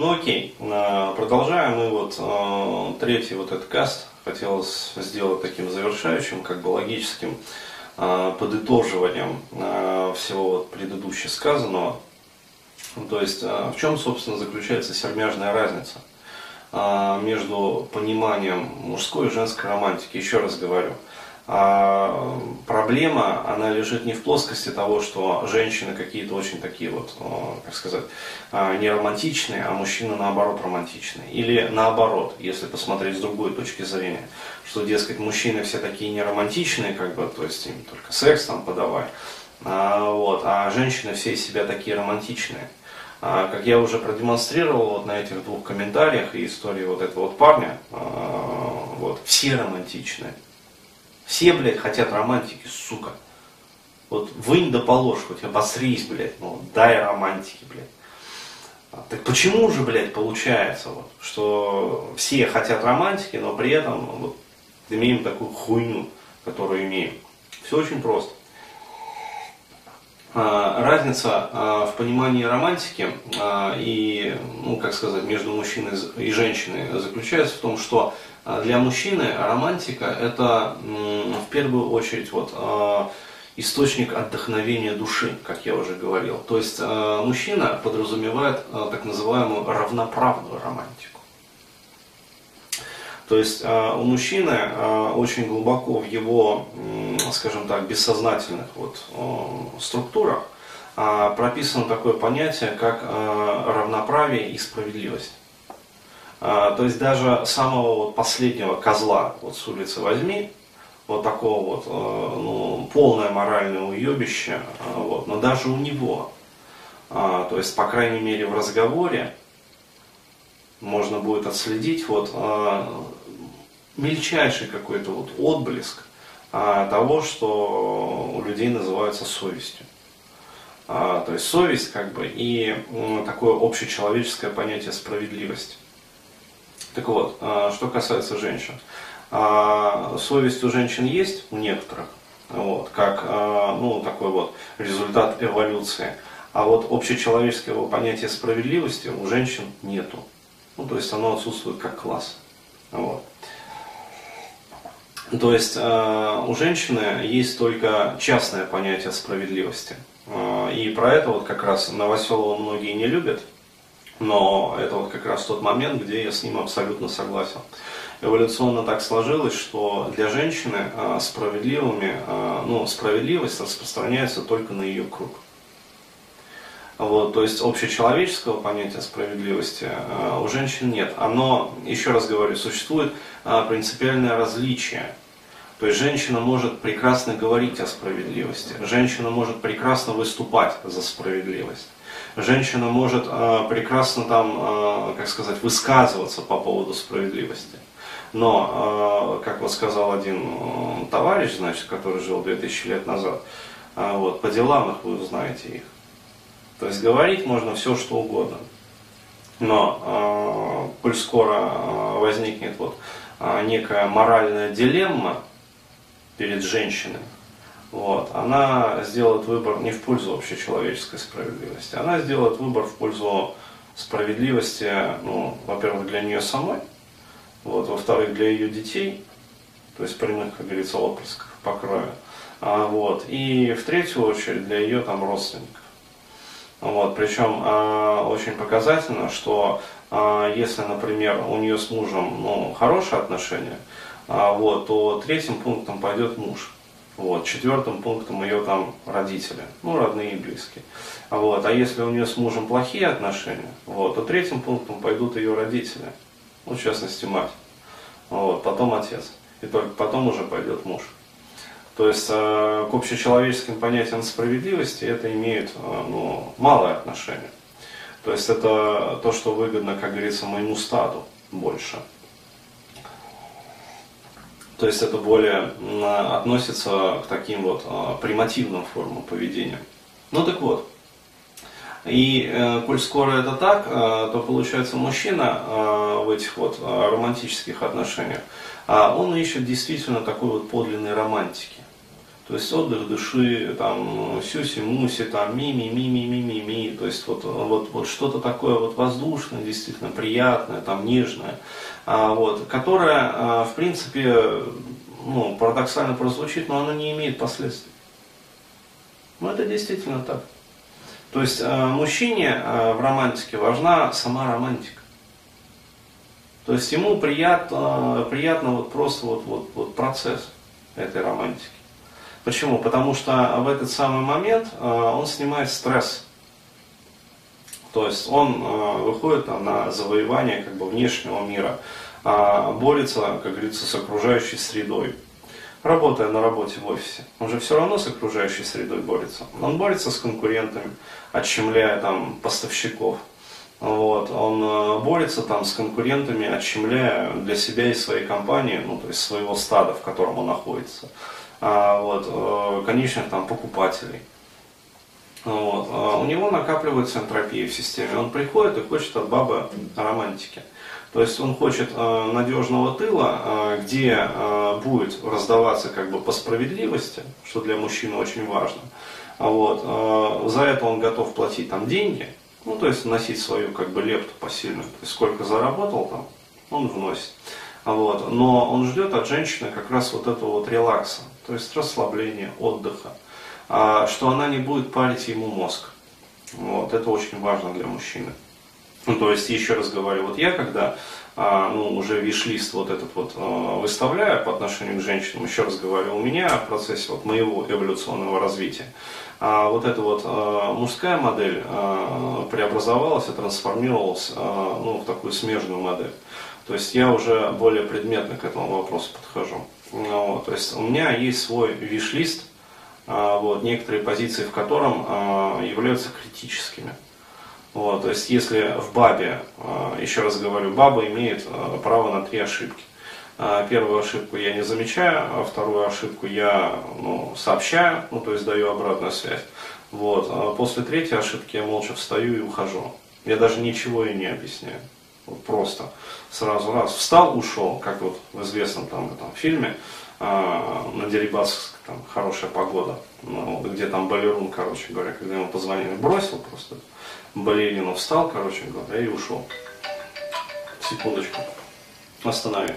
Ну окей, э, продолжаем. И вот э, третий вот этот каст хотелось сделать таким завершающим, как бы логическим э, подытоживанием всего вот предыдущего сказанного. То есть в чем, собственно, заключается сермяжная разница между пониманием мужской и женской романтики. Еще раз говорю – а проблема, она лежит не в плоскости того, что женщины какие-то очень такие вот, как сказать, а, не романтичные, а мужчины наоборот романтичные. Или наоборот, если посмотреть с другой точки зрения, что, дескать, мужчины все такие не романтичные, как бы, то есть им только секс там подавай, а, вот, а женщины все из себя такие романтичные. Как я уже продемонстрировал вот на этих двух комментариях и истории вот этого вот парня, вот, все романтичные. Все, блядь, хотят романтики, сука. Вот вынь да положь, хоть обосрись, блядь, ну дай романтики, блядь. А, так почему же, блядь, получается, вот, что все хотят романтики, но при этом вот, имеем такую хуйню, которую имеем? Все очень просто. А, разница а, в понимании романтики и, ну, как сказать, между мужчиной и женщиной заключается в том, что а для мужчины романтика это в первую очередь вот, а, источник отдохновения души, как я уже говорил. То есть а, мужчина подразумевает так называемую равноправную романтику. То есть у мужчины очень глубоко в его, скажем так, бессознательных вот, структурах прописано такое понятие, как равноправие и справедливость. А, то есть даже самого вот последнего козла вот с улицы возьми, вот такого вот, ну, полное моральное уебище, а, вот, но даже у него, а, то есть, по крайней мере, в разговоре можно будет отследить вот мельчайший какой-то вот отблеск того, что у людей называется совестью. То есть совесть как бы и такое общечеловеческое понятие справедливости. Так вот, а, что касается женщин. А, совесть у женщин есть, у некоторых, вот, как а, ну, такой вот результат эволюции. А вот общечеловеческого понятия справедливости у женщин нету. Ну, то есть оно отсутствует как класс. Вот. То есть у женщины есть только частное понятие справедливости. И про это вот как раз Новоселова многие не любят, но это вот как раз тот момент, где я с ним абсолютно согласен. Эволюционно так сложилось, что для женщины а, справедливыми, ну, справедливость распространяется только на ее круг. Вот, то есть общечеловеческого понятия справедливости а, у женщин нет. Оно, еще раз говорю, существует принципиальное различие. То есть женщина может прекрасно говорить о справедливости, женщина может прекрасно выступать за справедливость женщина может э, прекрасно там, э, как сказать, высказываться по поводу справедливости. Но, э, как вот сказал один э, товарищ, значит, который жил 2000 лет назад, э, вот, по делам их вы узнаете их. То есть говорить можно все, что угодно. Но, э, коль скоро э, возникнет вот э, некая моральная дилемма перед женщиной, вот, она сделает выбор не в пользу общечеловеческой справедливости, она сделает выбор в пользу справедливости, ну, во-первых, для нее самой, вот, во-вторых, для ее детей, то есть прямых, как говорится, отпрысков по крови, а, вот, и в третью очередь для ее там родственников. Вот, причем а, очень показательно, что а, если, например, у нее с мужем ну, хорошие отношения, а, вот, то третьим пунктом пойдет муж. Вот. Четвертым пунктом ее там родители, ну, родные и близкие. Вот. А если у нее с мужем плохие отношения, вот, то третьим пунктом пойдут ее родители, ну, в частности, мать. Вот. Потом отец. И только потом уже пойдет муж. То есть э, к общечеловеческим понятиям справедливости это имеет э, ну, малое отношение. То есть это то, что выгодно, как говорится, моему стаду больше. То есть это более относится к таким вот а, примативным формам поведения. Ну так вот. И э, коль скоро это так, э, то получается мужчина э, в этих вот романтических отношениях, он ищет действительно такой вот подлинной романтики. То есть отдых души, там, сюси-муси, там, ми-ми-ми-ми-ми-ми-ми, то есть вот, вот, вот что-то такое вот воздушное, действительно приятное, там, нежное, а, вот, которое, а, в принципе, ну, парадоксально прозвучит, но оно не имеет последствий. Ну, это действительно так. То есть э, мужчине э, в романтике важна сама романтика. То есть ему приятно, приятно вот просто вот, вот, вот процесс этой романтики. Почему? Потому что в этот самый момент э, он снимает стресс. То есть он выходит на завоевание как бы внешнего мира, а борется, как говорится, с окружающей средой работая на работе в офисе, он же все равно с окружающей средой борется. Он борется с конкурентами, отщемляя там поставщиков. Вот, он э, борется там с конкурентами, отщемляя для себя и своей компании, ну, то есть своего стада, в котором он находится, а, вот, э, конечных там покупателей. Вот. А у него накапливается энтропия в системе. Он приходит и хочет от бабы романтики. То есть он хочет э, надежного тыла, э, где э, будет раздаваться как бы по справедливости, что для мужчины очень важно. А вот, э, за это он готов платить там деньги, ну то есть вносить свою как бы лепту посильную. То есть сколько заработал там, он вносит. А вот, но он ждет от женщины как раз вот этого вот релакса, то есть расслабления, отдыха, а, что она не будет парить ему мозг. Вот, это очень важно для мужчины. Ну, то есть, еще раз говорю, вот я когда а, ну, уже виш-лист вот этот вот а, выставляю по отношению к женщинам, еще раз говорю, у меня в процессе вот моего эволюционного развития а, вот эта вот мужская модель преобразовалась и трансформировалась ну, в такую смежную модель. То есть я уже более предметно к этому вопросу подхожу. Ну, то есть у меня есть свой виш-лист, вот, некоторые позиции в котором являются критическими. Вот, то есть, если в бабе, а, еще раз говорю, баба имеет а, право на три ошибки. А, первую ошибку я не замечаю, а вторую ошибку я ну, сообщаю, ну, то есть даю обратную связь. Вот. После третьей ошибки я молча встаю и ухожу. Я даже ничего и не объясняю. Вот просто сразу раз встал, ушел, как вот в известном там этом фильме на Дерибасовск, там хорошая погода, ну, где там балерун, короче говоря, когда ему позвонили, бросил просто балерину встал, короче говоря, и ушел. Секундочку. Останови.